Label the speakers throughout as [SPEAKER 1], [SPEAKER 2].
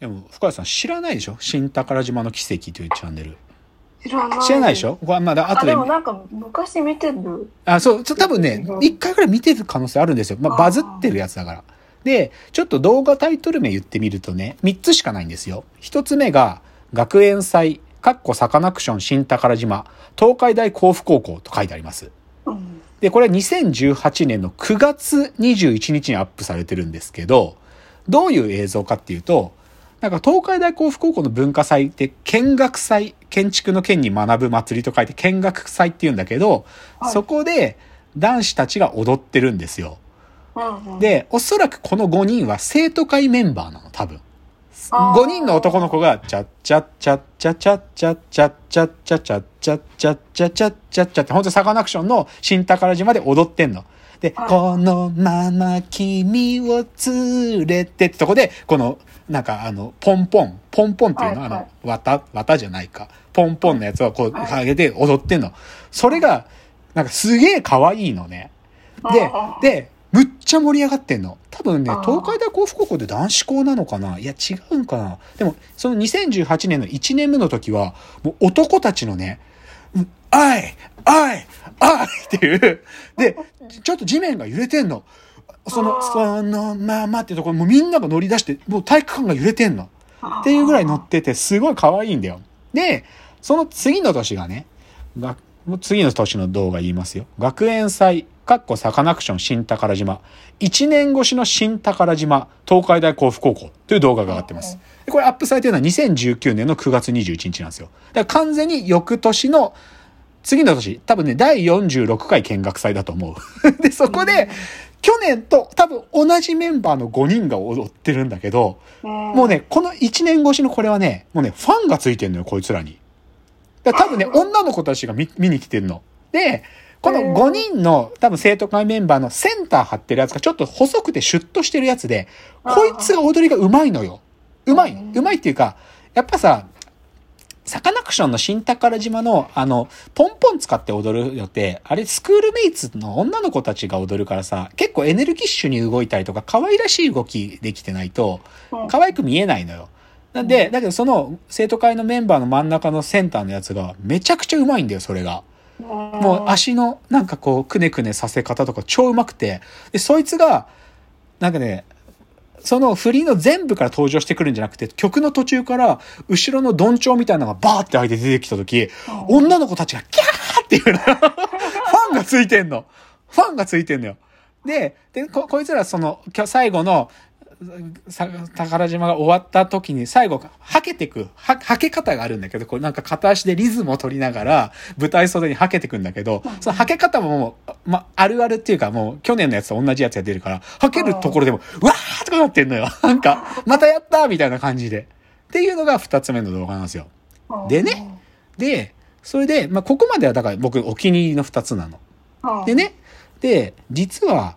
[SPEAKER 1] でも、深谷さん知らないでしょ？新宝島の奇跡というチャンネル。
[SPEAKER 2] 知らない。
[SPEAKER 1] 知らないでしょ？これまだ
[SPEAKER 2] あ、
[SPEAKER 1] 後で
[SPEAKER 2] で。もなんか昔見てる。
[SPEAKER 1] あ、そう、ちょ多分ね
[SPEAKER 2] う、ん
[SPEAKER 1] 一回くらい見てる可能性あるんですよ。まあ、バズってるやつだから。で、ちょっと動画タイトル名言ってみるとね、三つしかないんですよ。一つ目が、学園祭、かっこサカナクション新宝島、東海大甲府高校と書いてあります。
[SPEAKER 2] うん。
[SPEAKER 1] で、これ2018年の9月21日にアップされてるんですけど、どういう映像かっていうと、なんか東海大甲府高校の文化祭って見学祭、建築の県に学ぶ祭りと書いて見学祭って言うんだけど、
[SPEAKER 2] はい
[SPEAKER 1] そこで男子たちが踊ってるんですよ。
[SPEAKER 2] うんうん、
[SPEAKER 1] で、おそらくこの5人は生徒会メンバーなの、多分。
[SPEAKER 2] あー
[SPEAKER 1] 5人の男の子が、チャッチャッチャッチャッチャッチャッチャッチャッチャッチャッチャッチャッチャッチャッチャッチャって、本当サカナクションの新宝島で踊ってんの。で、
[SPEAKER 2] はい
[SPEAKER 1] このまま君を連れてってとこで、この、なんかあの、ポンポン、ポンポンっていうのは、
[SPEAKER 2] はいはい
[SPEAKER 1] あの、綿、綿じゃないか。ポンポンのやつをこう、
[SPEAKER 2] はい
[SPEAKER 1] 上げて踊ってんの。それが、なんかすげえ可愛いのね。でで、むっちゃ盛り上がってんの。多分ね東海大甲府高校で男子校なのかな？いや、違うんかなでも、その2018年の1年目の時は、もう男たちのね、うんあいあいあい っていう、で、ちょっと地面が揺れてんの。その、そのままってところ、もうみんなが乗り出して、もう体育館が揺れてんの。っていうぐらい乗ってて、すごい可愛いんだよ。で、その次の年がね、がもう次の年の動画言いますよ。学園祭、かっこサカナクション新宝島、1年越しの新宝島、東海大甲府高校という動画が上がってます。でこれアップされてるのは2019年の9月21日なんですよ。だから完全に翌年の次の年、多分ね、第46回見学祭だと思う。で、そこで、去年と多分同じメンバーの5人が踊ってるんだけど、も
[SPEAKER 2] も
[SPEAKER 1] うね、この1年越しのこれはね、もうね、ファンがついてんのよ、こいつらに。だ多分ね、女の子たちが見見に来てんの。で、この5人の多分生徒会メンバーのセンター張ってるやつがちょっと細くてシュッとしてるやつで、こいつが踊りが上手いのよ。上手い。上手いっていうか、やっぱさ、サカナクションの新宝島の、あの、ポンポン使って踊るよって、あれスクールメイツの女の子たちが踊るからさ、結構エネルギッシュに動いたりとか、可愛らしい動きできてないと、可愛く見えないのよ。なんで、だけどその生徒会のメンバーの真ん中のセンターのやつがめちゃくちゃうまいんだよ、それが。もう足のなんかこうくねくねさせ方とか超うまくて。で、そいつが、なんかね、その振りの全部から登場してくるんじゃなくて、曲の途中から後ろのどんちょうみたいなのがバーって開いて出てきた時、女の子たちがキャーっていうの。ファンがついてんの。ファンがついてんのよ。で、で、こ、こいつらその、今日最後の、さ宝島が終わった時に最後、はけてく、は、はけ方があるんだけど、これなんか片足でリズムを取りながら舞台袖にはけてくんだけど、そのはけ方ももう、ま、あるあるっていうかもう去年のやつと同じやつが出るから、はけるところでも、うわーとかなってんのよ。なんか、またやったーみたいな感じで。っていうのが二つ目の動画なんですよ。でね、で、それで、まあ、ここまではだから僕お気に入りの二つなの。で、ね、で、実は、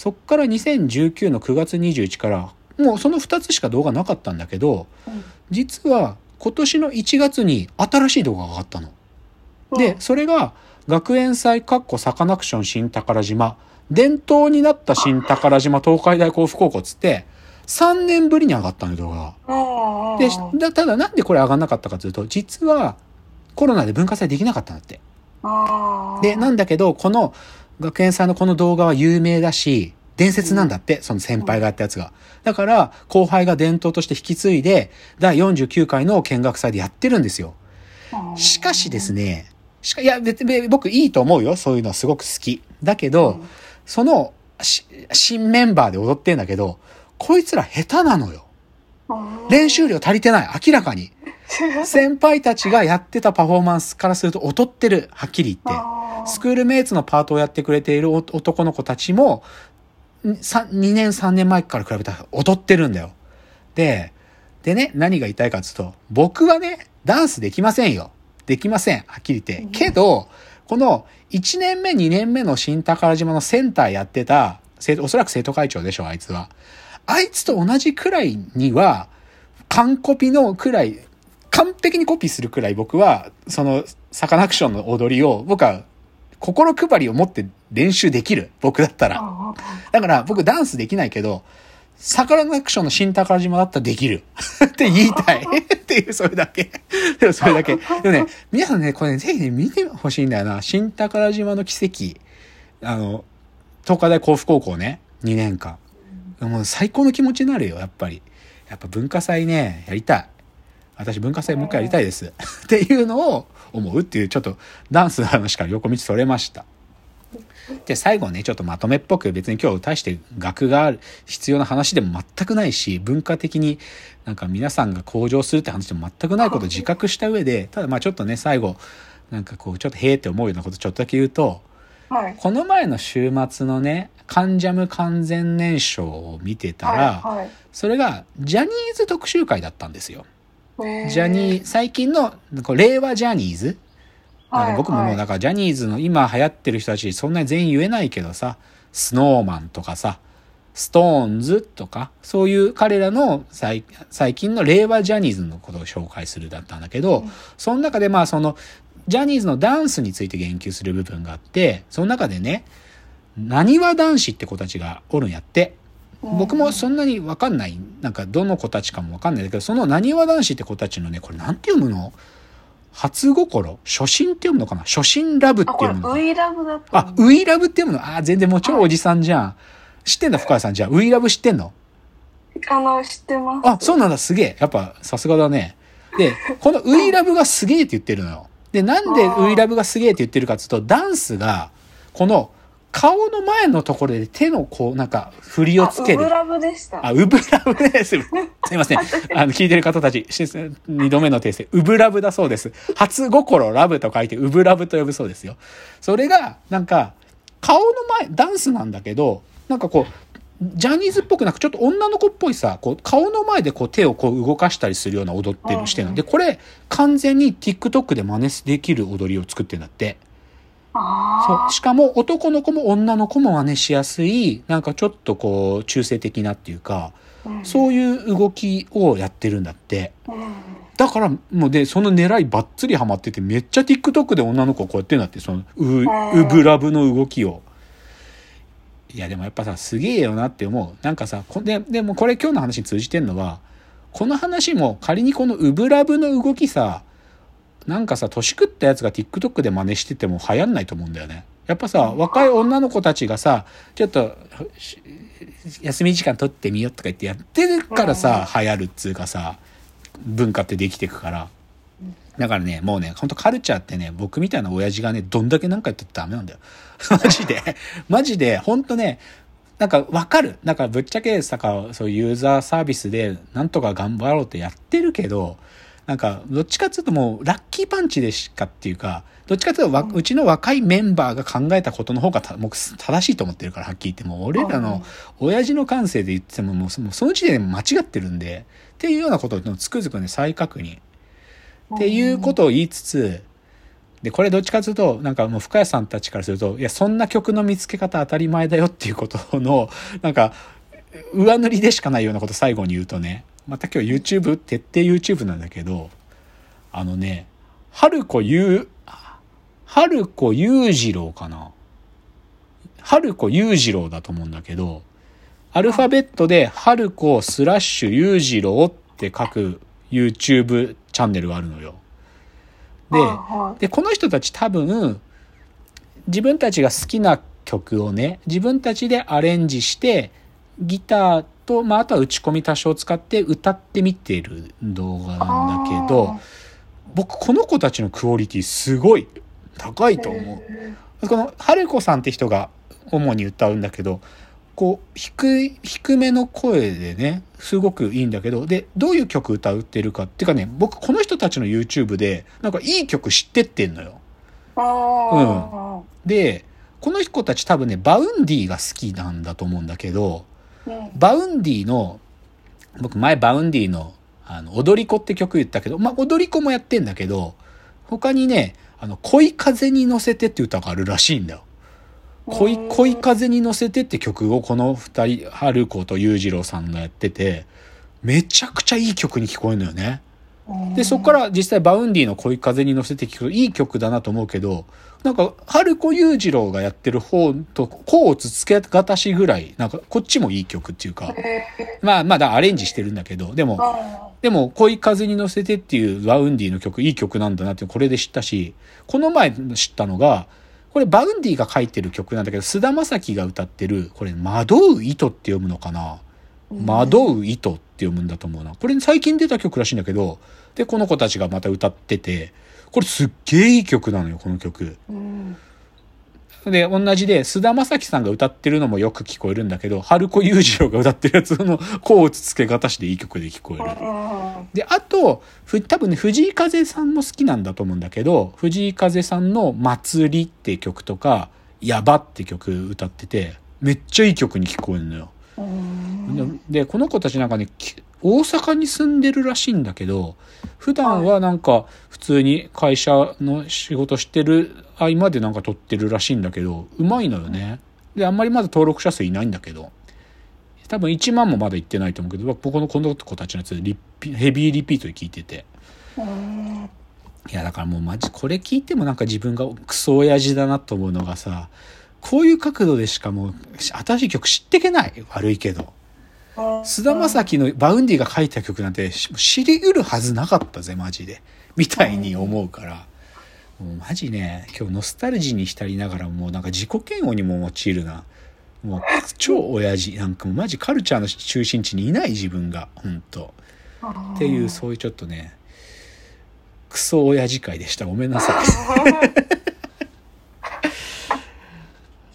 [SPEAKER 1] そっから2019の9月21から、もうその2つしか動画なかったんだけど、実は今年の1月に新しい動画が上がったの。で、それが、学園祭かっこサカナクション新宝島、伝統になった新宝島東海大甲府高校っつって、3年ぶりに上がったのよ、動画が。で、だただなんでこれ上がんなかったかというと、実はコロナで文化祭できなかったんだって。で、なんだけど、この学園祭のこの動画は有名だし、伝説なんだって、その先輩がやったやつが。だから、後輩が伝統として引き継いで、第49回の見学祭でやってるんですよ。しかしですね、しか、いや、別に僕いいと思うよ。そういうのはすごく好き。だけど、その、し新メンバーで踊ってんだけど、こいつら下手なのよ。練習量足りてない。明らかに。先輩たちがやってたパフォーマンスからすると劣ってる。はっきり言って。スクールメイツのパートをやってくれている男の子たちも、2年3年前から比べたら踊ってるんだよ。で、でね、何が言いたいかっていうと、僕はね、ダンスできませんよ。できません。はっきり言って。けど、この1年目、2年目の新宝島のセンターやってた、おそらく生徒会長でしょ、あいつは。あいつと同じくらいには、完コピのくらい、完璧にコピーするくらい僕は、その、サカナクションの踊りを、僕は、心配りを持って練習できる。僕だったら。だから僕ダンスできないけど、サカナクションの新宝島だったらできる。って言いたい。っていう、それだけ。でもそれだけ。でもね、皆さんね、これね、ぜひね、見てほしいんだよな。新宝島の奇跡。あの、東海大甲府高校ね、2年間。もう最高の気持ちになるよ、やっぱり。やっぱ文化祭ね、やりたい。私文化祭もう一回やりたいです。っていうのを思うっていう、ちょっとダンスの話から横道それました。で、最後ね、ちょっとまとめっぽく別に今日大して学がある必要な話でも全くないし、文化的になんか皆さんが向上するって話でも全くないことを自覚した上で、ただまあちょっとね、最後、なんかこう、ちょっとへーって思うようなことちょっとだけ言うと、
[SPEAKER 2] はい。
[SPEAKER 1] この前の週末のね、カンジャム完全燃焼を見てたら、
[SPEAKER 2] はい。はい
[SPEAKER 1] それがジャニーズ特集会だったんですよ。ジャニー、最近のこう令和ジャニーズ？なん
[SPEAKER 2] はい
[SPEAKER 1] か僕ももうだからジャニーズの今流行ってる人たちそんなに全員言えないけどさ、スノーマンとかさ、ストーンズとか、そういう彼らの最最近の令和ジャニーズのことを紹介するだったんだけど、その中でまあその、ジャニーズのダンスについて言及する部分があって、その中でね、なにわ男子って子たちがおるんやって。僕もそんなにわかんない。なんかどの子たちかもわかんないんだけど、そのなにわ男子って子たちのね、これなんて読むの？初心初心って読むのかな？初心ラブって読むのかな？
[SPEAKER 2] ウイラブだった
[SPEAKER 1] あ、ウイラブって読むの？あー、全然もう超おじさんじゃん。知ってんだ、深谷さん。じゃあ、ウイラブ知ってんの？
[SPEAKER 2] あの、知ってます。
[SPEAKER 1] あ、そうなんだ、すげえ。やっぱ、さすがだね。で、このウイラブがすげえって言ってるのよ。で、なんでウイラブがすげえって言ってるかっていうと、ダンスが、この、顔の前のところで手のこう、なんか、振りをつける
[SPEAKER 2] あウブ。ラブでした。
[SPEAKER 1] あ、ウブラブです。すいません。あの、聞いてる方たち、し二度目の訂正。ウブラブだそうです。初心ラブと書いて、ウブラブと呼ぶそうですよ。それが、なんか、顔の前、ダンスなんだけど、なんかこう、ジャニーズっぽくなく、ちょっと女の子っぽいさ、こう、顔の前でこう手をこう動かしたりするような踊ってるしてるの。で、これ、完全に TikTok で真似できる踊りを作ってんだって。
[SPEAKER 2] あ
[SPEAKER 1] そう。しかも男の子も女の子も真似しやすい、なんかちょっとこう、中性的なっていうか、
[SPEAKER 2] あ。うん
[SPEAKER 1] そういう動きをやってるんだって。
[SPEAKER 2] うん
[SPEAKER 1] だから、もうで、その狙いばっつりハマってて、めっちゃ TikTok で女の子こうやってんだって、その、う、うぶらぶの動きを。いや、でもやっぱさ、すげえよなって思う。なんかさ、こで、でもこれ今日の話に通じてんのは、この話も仮にこのうぶらぶの動きさ、なんかさ、年食ったやつが TikTok で真似してても流行んないと思うんだよね。やっぱさ、若い女の子たちがさ、ちょっと、し休み時間取ってみようとか言ってやってるからさ、流行るっつうかさ、文化ってできてくから。だからね、もうね、ほんとカルチャーってね、僕みたいな親父がね、どんだけなんか言ってダメなんだよ。マジで。マジで、ほんとね、なんかわかる。なんかぶっちゃけさか、そういうユーザーサービスでなんとか頑張ろうってやってるけど、なんか、どっちかっていうともう、ラッキーパンチでしかっていうか、どっちかっていうとわ、うちの若いメンバーが考えたことの方がた僕正しいと思ってるから、はっきり言って。もう俺らの親父の感性で言っても、もうそもうその時点で間違ってるんで、っていうようなことをつくづくね、再確認。っていうことを言いつつ、で、これどっちかというと、なんかもう深谷さんたちからすると、いや、そんな曲の見つけ方当たり前だよっていうことの、なんか、上塗りでしかないようなこと最後に言うとね、また今日 YouTube、徹底 YouTube なんだけど、あのね、春子ゆう、春子裕次郎かな春子裕次郎だと思うんだけど、アルファベットで春子スラッシュ裕次郎って書く YouTube チャンネルがあるのよ。で、
[SPEAKER 2] は
[SPEAKER 1] で、この人たち多分、自分たちが好きな曲をね、自分たちでアレンジして、ギターと、まあ、あとは打ち込み多少使って歌ってみてる動画なんだけど、僕この子たちのクオリティすごい高いと思う。この春子さんって人が主に歌うんだけど、こう、低い、低めの声でね、すごくいいんだけど、で、どういう曲歌ってるかっていうかね、僕この人たちの YouTube で、なんかいい曲知ってってんのよ。
[SPEAKER 2] あ
[SPEAKER 1] で、この子たち多分ね、 Vaundy が好きなんだと思うんだけど、 Vaundy の、僕前 Vaundy の、あの、踊り子って曲言ったけど、まあ、踊り子もやってんだけど、他にね、あの、恋風に乗せてって歌があるらしいんだよ。恋、恋風に乗せてって曲をこの二人、春子と裕次郎さんがやってて、めちゃくちゃいい曲に聞こえるのよね。で、そこから実際 Vaundy の恋風に乗せて聞くといい曲だなと思うけど、なんか、春子裕次郎がやってる方と、甲乙つけがたしぐらい、なんか、こっちもいい曲っていうか、まあ、まあ、だアレンジしてるんだけど、でも、でも、恋風に乗せてっていう Vaundy の曲、いい曲なんだなってこれで知ったし、この前知ったのが、これ Vaundy が書いてる曲なんだけど、菅田将暉が歌ってる、これ、惑う糸って読むのかな？惑う糸って読むんだと思うな。これ最近出た曲らしいんだけど、で、この子たちがまた歌ってて、これすっげえいい曲なのよ、この曲。で、同じで、菅田将暉さんが歌ってるのもよく聞こえるんだけど、春子裕次郎が歌ってるやつの、こうつつけがたしでいい曲で聞こえる。で、あと、ふ、多分ね、藤井風さんも好きなんだと思うんだけど、藤井風さんの祭りって曲とか、やばって曲歌ってて、めっちゃいい曲に聞こえるのよ。で、この子たちなんかね、大阪に住んでるらしいんだけど、普段はなんか普通に会社の仕事してる合間でなんか撮ってるらしいんだけど、うまいのよね。で、あんまりまだ登録者数いないんだけど、多分1万もまだ行ってないと思うけど、僕のこの子たちのやつリピヘビーリピートで聞いてて。いや、だからもうマジこれ聞いてもなんか自分がクソ親父だなと思うのがさ、こういう角度でしかもう新しい曲知ってけない悪いけど。菅田将暉の Vaundy が書いた曲なんて知り得るはずなかったぜ、マジで。みたいに思うから。もうマジね、今日ノスタルジーに浸りながらもうなんか自己嫌悪にも陥るな。もう超親父。なんかもうマジカルチャーの中心地にいない自分が。ほんと。っていう、そういうちょっとね、クソ親父会でした。ごめんなさい。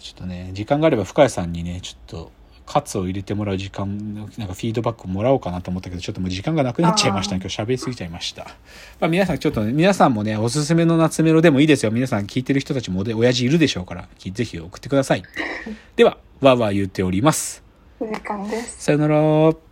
[SPEAKER 1] ちょっとね、時間があれば深谷さんにね、ちょっと、カツを入れてもらう時間、なんかフィードバックもらおうかなと思ったけど、ちょっともう時間がなくなっちゃいましたね。今日喋りすぎちゃいました。まあ皆さんちょっとね、皆さんもね、おすすめの夏メロでもいいですよ。皆さん聞いてる人たちもで、親父いるでしょうから、ぜひ送ってください。では、わーわー言っておりま
[SPEAKER 2] す。
[SPEAKER 1] さよなら。